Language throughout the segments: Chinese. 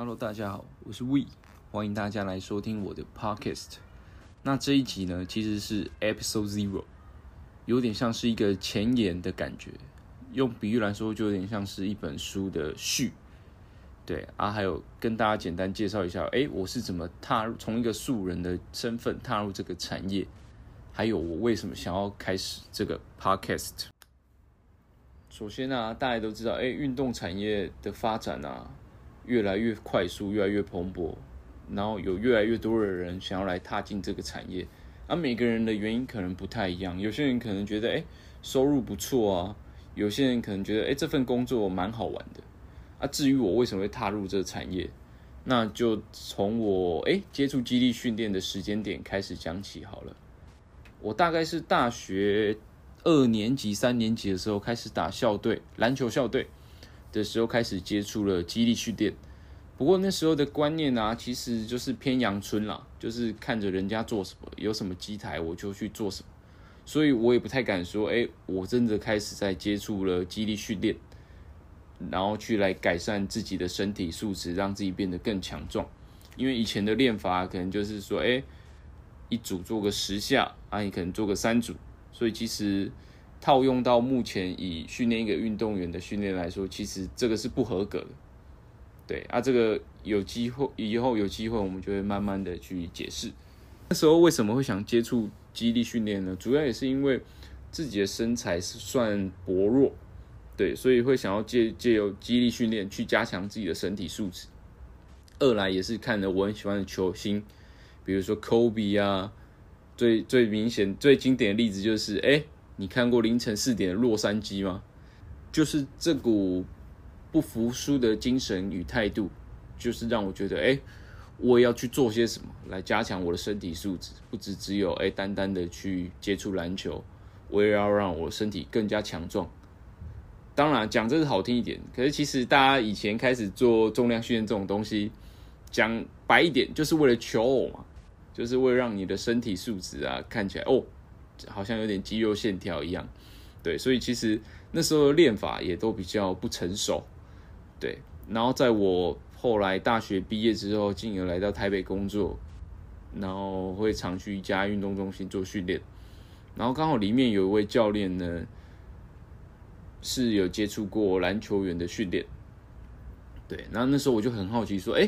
Hello，大家好，我是 We，欢迎大家来收听我的 Podcast。那这一集呢，其实是 Episode Zero，有点像是一个前言的感觉。用比喻来说，就有点像是一本书的序。对啊，还有跟大家简单介绍一下，哎，我是怎么踏入从一个素人的身份踏入这个产业，还有我为什么想要开始这个 Podcast。首先呢、啊，大家都知道，哎，运动产业的发展啊，越来越快速，越来越蓬勃，然后有越来越多的人想要来踏进这个产业。啊，每个人的原因可能不太一样，有些人可能觉得，哎，收入不错啊，有些人可能觉得，哎，这份工作蛮好玩的。啊，至于我为什么会踏入这个产业，那就从我哎接触基地训练的时间点开始讲起好了。我大概是大学二年级、三年级的时候开始打校队，篮球校队的时候开始接触了肌力训练。不过那时候的观念啊，其实就是偏阳春啦，就是看着人家做什么，有什么机台我就去做什么，所以我也不太敢说，哎，我真的开始在接触了肌力训练。然后去来改善自己的身体素质，让自己变得更强壮。因为以前的练法可能就是说，哎，一组做个十下，啊，你可能做个三组。所以其实套用到目前以训练一个运动员的训练来说，其实这个是不合格的。对啊，这个有机会以后有机会我们就会慢慢的去解释。那时候为什么会想接触肌力训练呢？主要也是因为自己的身材是算薄弱。对，所以会想要借借由肌力训练去加强自己的身体素质。二来也是看了我很喜欢的球星，比如说 Kobe 啊，最最明显、最经典的例子就是，哎，你看过凌晨四点的洛杉矶吗？就是这股不服输的精神与态度，就是让我觉得，哎，我也要去做些什么来加强我的身体素质，不只只有哎单单的去接触篮球，我也要让我身体更加强壮。当然讲这是好听一点，可是其实大家以前开始做重量训练这种东西，讲白一点就是为了求偶嘛，就是为了让你的身体素质啊看起来哦，好像有点肌肉线条一样，对，所以其实那时候练法也都比较不成熟，对。然后在我后来大学毕业之后，进而来到台北工作，然后会常去一家运动中心做训练，然后刚好里面有一位教练呢。是有接触过篮球员的训练，对，然后那时候我就很好奇，说，哎，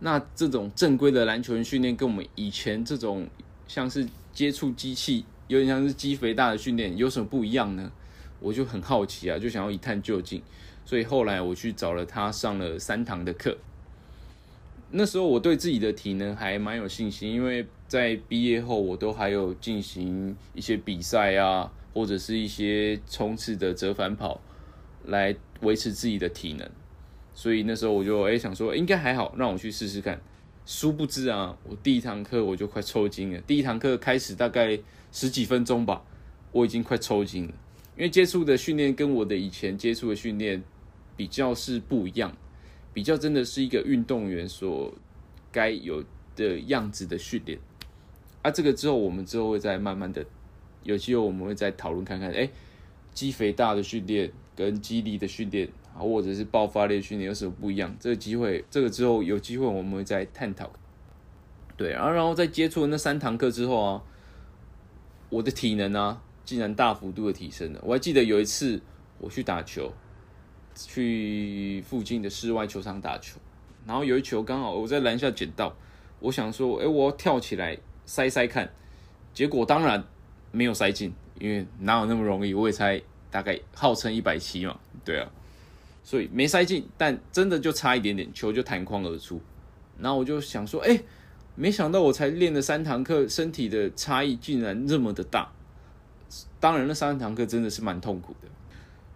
那这种正规的篮球员训练跟我们以前这种像是接触机器，有点像是肌肥大的训练，有什么不一样呢？我就很好奇啊，就想要一探究竟，所以后来我去找了他上了三堂的课。那时候我对自己的体能还蛮有信心，因为在毕业后我都还有进行一些比赛啊。或者是一些冲刺的折返跑，来维持自己的体能，所以那时候我就哎、想说应该还好，让我去试试看。殊不知啊，我第一堂课我就快抽筋了。第一堂课开始大概十几分钟吧，我已经快抽筋了，因为接触的训练跟我的以前接触的训练比较是不一样，比较真的是一个运动员所该有的样子的训练。啊，这个之后我们之后会再慢慢的。有机会我们会再讨论看看，哎，肌肥大的训练跟肌力的训练，或者是爆发力训练有什么不一样？这个机会，这个之后有机会我们会再探讨。对，然后然后在接触了那三堂课之后啊，我的体能啊，竟然大幅度的提升了。我还记得有一次我去打球，去附近的室外球场打球，然后有一球刚好我在篮下捡到，我想说，哎，我要跳起来塞塞看，结果当然。没有塞进，因为哪有那么容易？我也才大概号称一百七嘛，对啊，所以没塞进，但真的就差一点点，球就弹框而出。然后我就想说，哎，没想到我才练了三堂课，身体的差异竟然这么的大。当然，那三堂课真的是蛮痛苦的。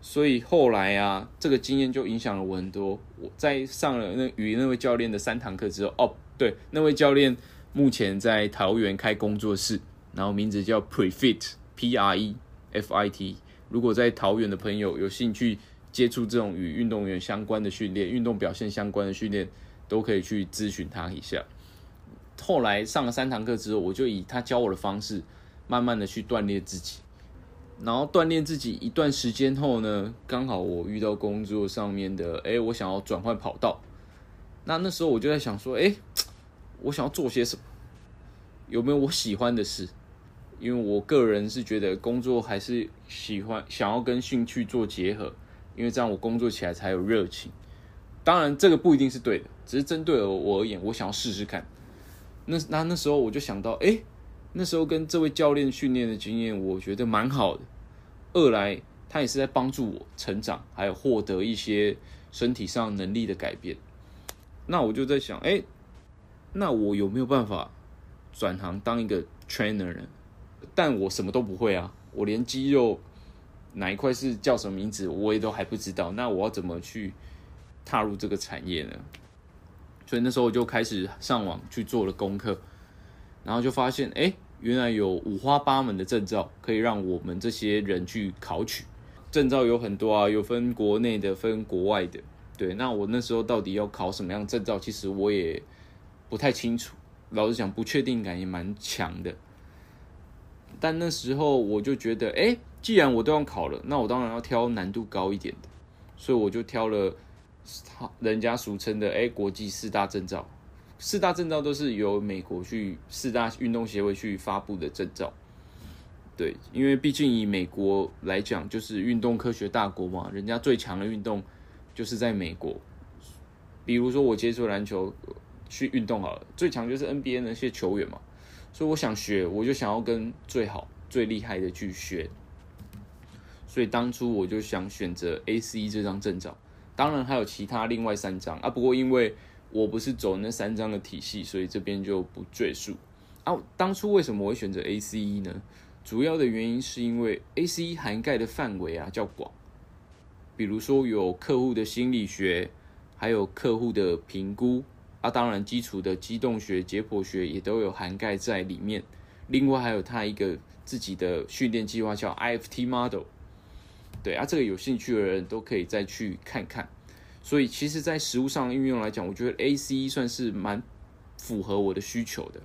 所以后来啊，这个经验就影响了我很多。我在上了那与那位教练的三堂课之后，哦，对，那位教练目前在桃园开工作室。然后名字叫 Prefit，P R E F I T。如果在桃园的朋友有兴趣接触这种与运动员相关的训练、运动表现相关的训练，都可以去咨询他一下。后来上了三堂课之后，我就以他教我的方式，慢慢的去锻炼自己。然后锻炼自己一段时间后呢，刚好我遇到工作上面的，哎，我想要转换跑道。那那时候我就在想说，哎，我想要做些什么？有没有我喜欢的事？因为我个人是觉得工作还是喜欢想要跟兴趣做结合，因为这样我工作起来才有热情。当然，这个不一定是对的，只是针对我而言，我想要试试看。那那那时候我就想到，哎，那时候跟这位教练训练的经验，我觉得蛮好的。二来，他也是在帮助我成长，还有获得一些身体上能力的改变。那我就在想，哎，那我有没有办法转行当一个 trainer 呢？但我什么都不会啊，我连肌肉哪一块是叫什么名字，我也都还不知道。那我要怎么去踏入这个产业呢？所以那时候我就开始上网去做了功课，然后就发现，哎，原来有五花八门的证照可以让我们这些人去考取。证照有很多啊，有分国内的，分国外的。对，那我那时候到底要考什么样的证照？其实我也不太清楚。老实讲，不确定感也蛮强的。但那时候我就觉得，哎，既然我都要考了，那我当然要挑难度高一点的。所以我就挑了他，人家俗称的哎国际四大证照。四大证照都是由美国去四大运动协会去发布的证照。对，因为毕竟以美国来讲，就是运动科学大国嘛，人家最强的运动。就是在美国，比如说我接触篮球去运动好了，最强就是 NBA 那些球员嘛，所以我想学，我就想要跟最好、最厉害的去学，所以当初我就想选择 ACE 这张证照，当然还有其他另外三张啊，不过因为我不是走那三张的体系，所以这边就不赘述啊。当初为什么我会选择 ACE 呢？主要的原因是因为 ACE 涵盖的范围啊较广。比如说有客户的心理学，还有客户的评估啊，当然基础的机动学、解剖学也都有涵盖在里面。另外还有他一个自己的训练计划叫 IFT Model，对啊，这个有兴趣的人都可以再去看看。所以其实，在实务上运用来讲，我觉得 ACE 算是蛮符合我的需求的。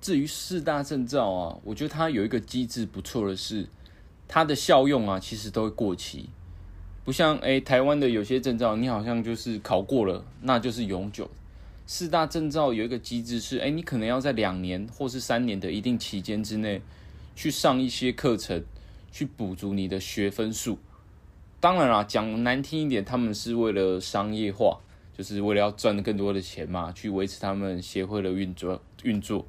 至于四大证照啊，我觉得它有一个机制不错的是，它的效用啊，其实都会过期。不像哎，台湾的有些证照，你好像就是考过了，那就是永久。四大证照有一个机制是，哎，你可能要在两年或是三年的一定期间之内，去上一些课程，去补足你的学分数。当然啦，讲难听一点，他们是为了商业化，就是为了要赚更多的钱嘛，去维持他们协会的运作运作。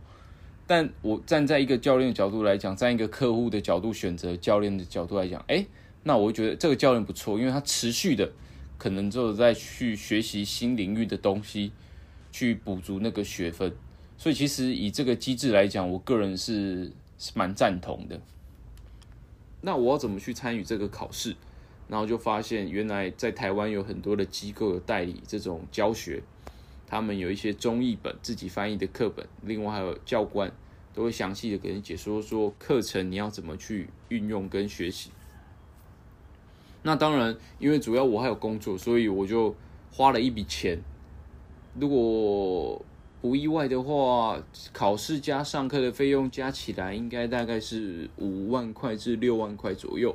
但我站在一个教练的角度来讲，站一个客户的角度选择教练的角度来讲，哎。那我觉得这个教练不错，因为他持续的可能就在去学习新领域的东西，去补足那个学分。所以其实以这个机制来讲，我个人是是蛮赞同的。那我要怎么去参与这个考试？然后就发现原来在台湾有很多的机构有代理这种教学，他们有一些中译本自己翻译的课本，另外还有教官都会详细的给你解说说课程你要怎么去运用跟学习。那当然，因为主要我还有工作，所以我就花了一笔钱。如果不意外的话，考试加上课的费用加起来，应该大概是五万块至六万块左右。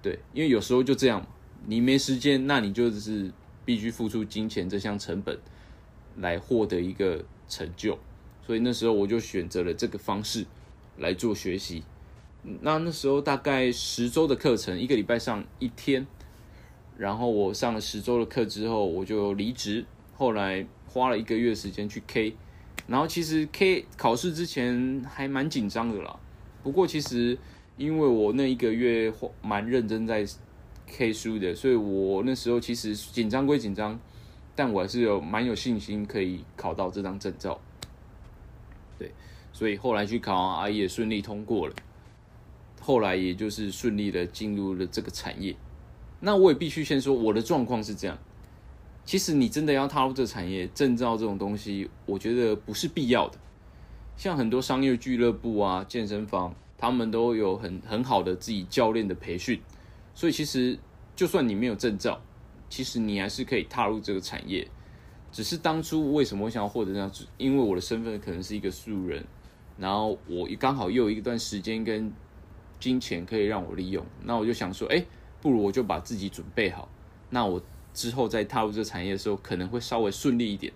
对，因为有时候就这样，你没时间，那你就是必须付出金钱这项成本来获得一个成就。所以那时候我就选择了这个方式来做学习。那那时候大概十周的课程，一个礼拜上一天，然后我上了十周的课之后，我就离职。后来花了一个月时间去 K，然后其实 K 考试之前还蛮紧张的啦。不过其实因为我那一个月蛮认真在 K 书的，所以我那时候其实紧张归紧张，但我还是有蛮有信心可以考到这张证照。对，所以后来去考啊，也顺利通过了。后来也就是顺利的进入了这个产业，那我也必须先说我的状况是这样。其实你真的要踏入这产业，证照这种东西，我觉得不是必要的。像很多商业俱乐部啊、健身房，他们都有很很好的自己教练的培训，所以其实就算你没有证照，其实你还是可以踏入这个产业。只是当初为什么我想要获得这样子？因为我的身份可能是一个素人，然后我刚好又有一段时间跟。金钱可以让我利用，那我就想说，哎，不如我就把自己准备好，那我之后再踏入这产业的时候，可能会稍微顺利一点。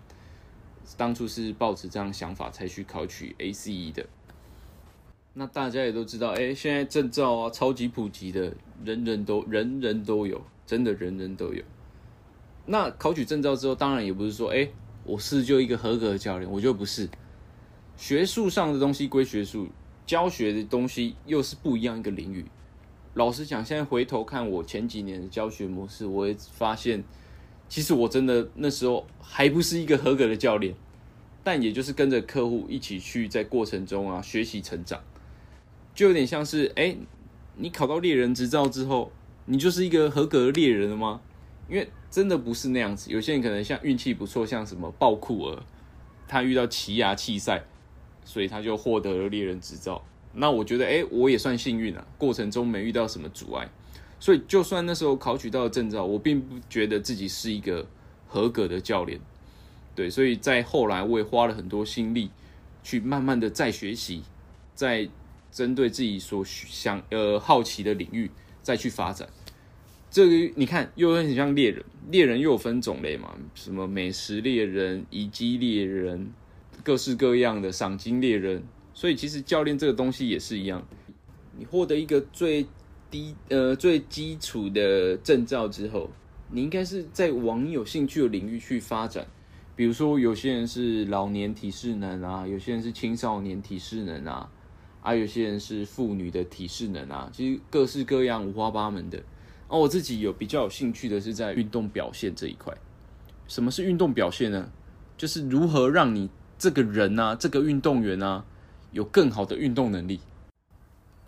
当初是抱持这样想法才去考取 ACE 的。那大家也都知道，哎，现在证照啊超级普及的，人人都人人都有，真的人人都有。那考取证照之后，当然也不是说，哎，我是就一个合格的教练，我就不是。学术上的东西归学术，教学的东西又是不一样一个领域。老实讲，现在回头看我前几年的教学模式，我也发现，其实我真的那时候还不是一个合格的教练，但也就是跟着客户一起去在过程中啊学习成长。就有点像是，哎、你考到猎人执照之后，你就是一个合格的猎人了吗？因为真的不是那样子。有些人可能像运气不错，像什么暴酷儿，他遇到奇犽弃赛，所以他就获得了猎人执照。那我觉得，哎、我也算幸运啊，过程中没遇到什么阻碍。所以就算那时候考取到证照，我并不觉得自己是一个合格的教练。对，所以在后来我也花了很多心力，去慢慢的再学习，在。针对自己所想呃好奇的领域再去发展，这个你看又很像猎人，猎人又有分种类嘛，什么美食猎人、遗迹猎人，各式各样的赏金猎人。所以其实教练这个东西也是一样，你获得一个最低呃最基础的证照之后，你应该是在往有兴趣的领域去发展。比如说有些人是老年体适能啊，有些人是青少年体适能啊。还、啊、有些人是妇女的体适能啊，其实各式各样、五花八门的。而、我自己有比较有兴趣的是在运动表现这一块。什么是运动表现呢？就是如何让你这个人啊，这个运动员啊，有更好的运动能力。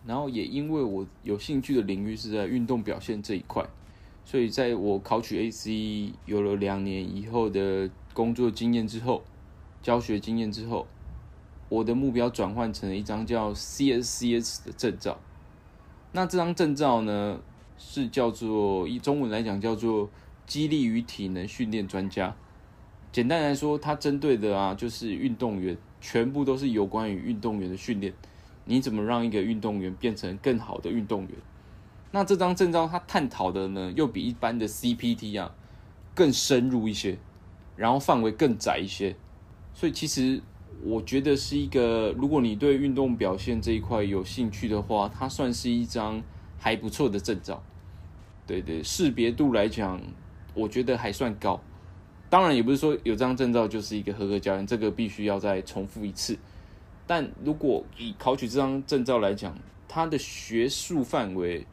然后也因为我有兴趣的领域是在运动表现这一块，所以在我考取 AC 有了两年以后的工作经验之后，教学经验之后。我的目标转换成了一张叫 CSCS 的证照。那这张证照呢，是叫做以中文来讲叫做激励与体能训练专家。简单来说，它针对的啊就是运动员，全部都是有关于运动员的训练。你怎么让一个运动员变成更好的运动员？那这张证照它探讨的呢，又比一般的 CPT 啊更深入一些，然后范围更窄一些。所以其实。我觉得是一个，如果你对运动表现这一块有兴趣的话，它算是一张还不错的证照。对对，识别度来讲，我觉得还算高。当然，也不是说有这张证照就是一个合格教练，这个必须要再重复一次。但如果以考取这张证照来讲，它的学术范围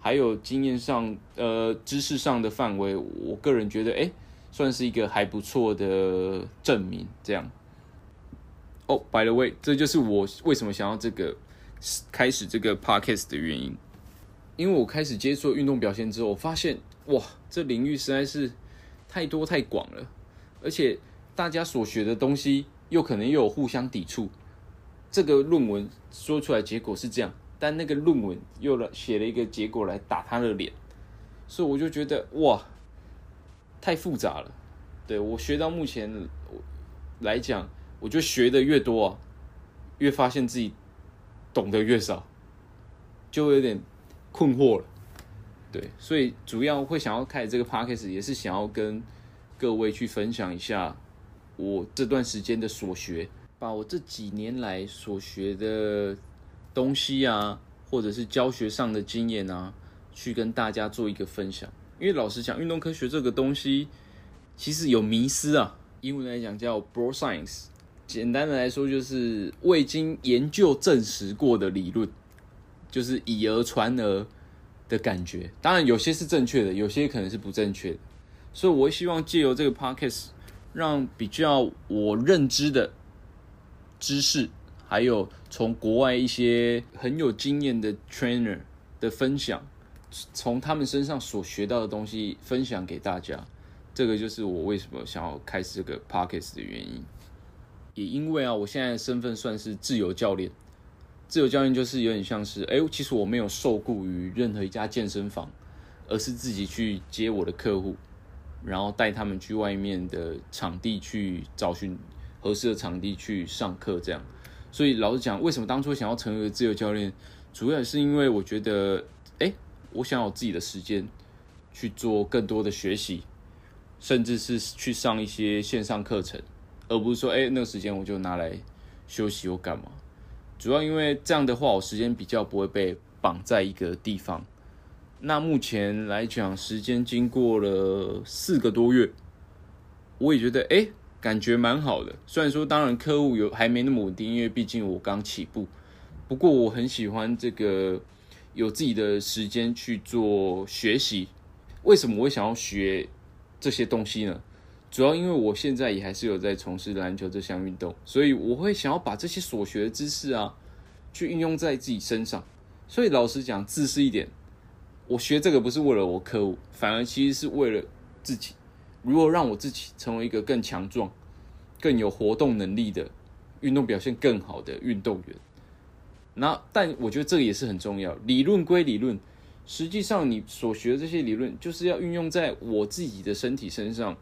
还有经验上、呃知识上的范围，我个人觉得，哎，算是一个还不错的证明，这样。哦、，by the way，这就是我为什么想要这个开始这个 podcast 的原因。因为我开始接触运动表现之后，我发现哇，这领域实在是太多太广了，而且大家所学的东西又可能又有互相抵触。这个论文说出来结果是这样，但那个论文又来写了一个结果来打他的脸，所以我就觉得哇，太复杂了。对，我学到目前来讲。我就学的越多啊，越发现自己懂得越少，就有点困惑了。对，所以主要会想要开这个 podcast，也是想要跟各位去分享一下我这段时间的所学，把我这几年来所学的东西啊，或者是教学上的经验啊，去跟大家做一个分享。因为老实讲，运动科学这个东西其实有迷失啊，英文来讲叫 broad science。简单的来说，就是未经研究证实过的理论，就是以讹传讹的感觉。当然，有些是正确的，有些可能是不正确的。所以，我希望借由这个 podcast，让比较我认知的知识，还有从国外一些很有经验的 trainer 的分享，从他们身上所学到的东西分享给大家。这个就是我为什么想要开始这个 podcast 的原因。也因为啊，我现在身份算是自由教练。自由教练就是有点像是，哎，其实我没有受雇于任何一家健身房，而是自己去接我的客户，然后带他们去外面的场地去找寻合适的场地去上课，这样。所以老实讲，为什么当初想要成为自由教练，主要是因为我觉得，哎，我想有自己的时间去做更多的学习，甚至是去上一些线上课程，而不是说，哎，那个时间我就拿来休息或干嘛。主要因为这样的话，我时间比较不会被绑在一个地方。那目前来讲，时间经过了四个多月，我也觉得，哎，感觉蛮好的。虽然说，当然客户有还没那么稳定，因为毕竟我刚起步。不过我很喜欢这个有自己的时间去做学习。为什么我想要学这些东西呢？主要因为我现在也还是有在从事篮球这项运动，所以我会想要把这些所学的知识啊，去运用在自己身上。所以老实讲，自私一点，我学这个不是为了我客户，反而其实是为了自己，如何让我自己成为一个更强壮、更有活动能力的运动表现更好的运动员。那但我觉得这个也是很重要。理论归理论，实际上你所学的这些理论，就是要运用在我自己的身体身上，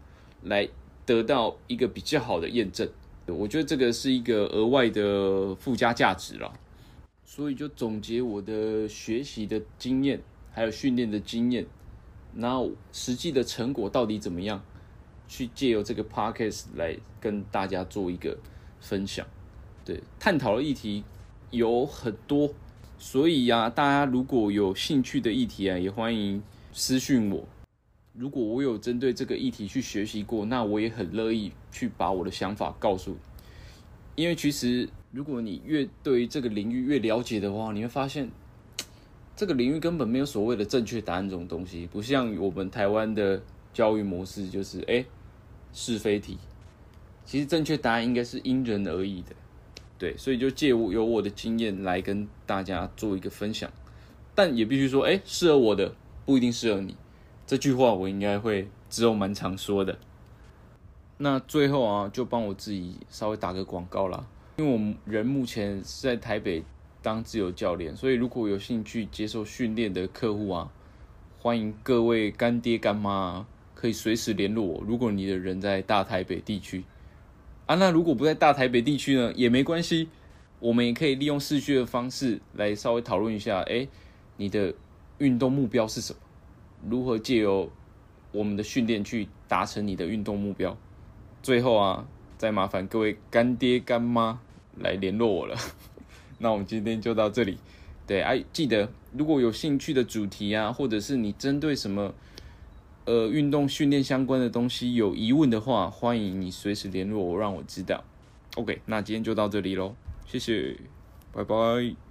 来得到一个比较好的验证。我觉得这个是一个额外的附加价值了。所以就总结我的学习的经验，还有训练的经验，然后实际的成果到底怎么样，去借由这个 podcast 来跟大家做一个分享。对，探讨的议题。有很多，所以呀、大家如果有兴趣的议题啊，也欢迎私讯我。如果我有针对这个议题去学习过，那我也很乐意去把我的想法告诉你。因为其实，如果你越对于这个领域越了解的话，你会发现，这个领域根本没有所谓的正确答案这种东西，不像我们台湾的教育模式，就是哎是非题。其实正确答案应该是因人而异的。对，所以就借我有我的经验来跟大家做一个分享，但也必须说，哎，适合我的不一定适合你。这句话我应该会之后蛮常说的。那最后啊，就帮我自己稍微打个广告啦，因为我们人目前是在台北当自由教练，所以如果有兴趣接受训练的客户啊，欢迎各位干爹干妈可以随时联络我。如果你的人在大台北地区。啊，那如果不在大台北地区呢，也没关系，我们也可以利用视讯的方式来稍微讨论一下，哎，你的运动目标是什么？如何借由我们的训练去达成你的运动目标？最后啊，再麻烦各位干爹干妈来联络我了。那我们今天就到这里，对，哎，记得如果有兴趣的主题啊，或者是你针对什么。呃，运动训练相关的东西有疑问的话，欢迎你随时联络我，让我知道。OK，那今天就到这里喽，谢谢，拜拜。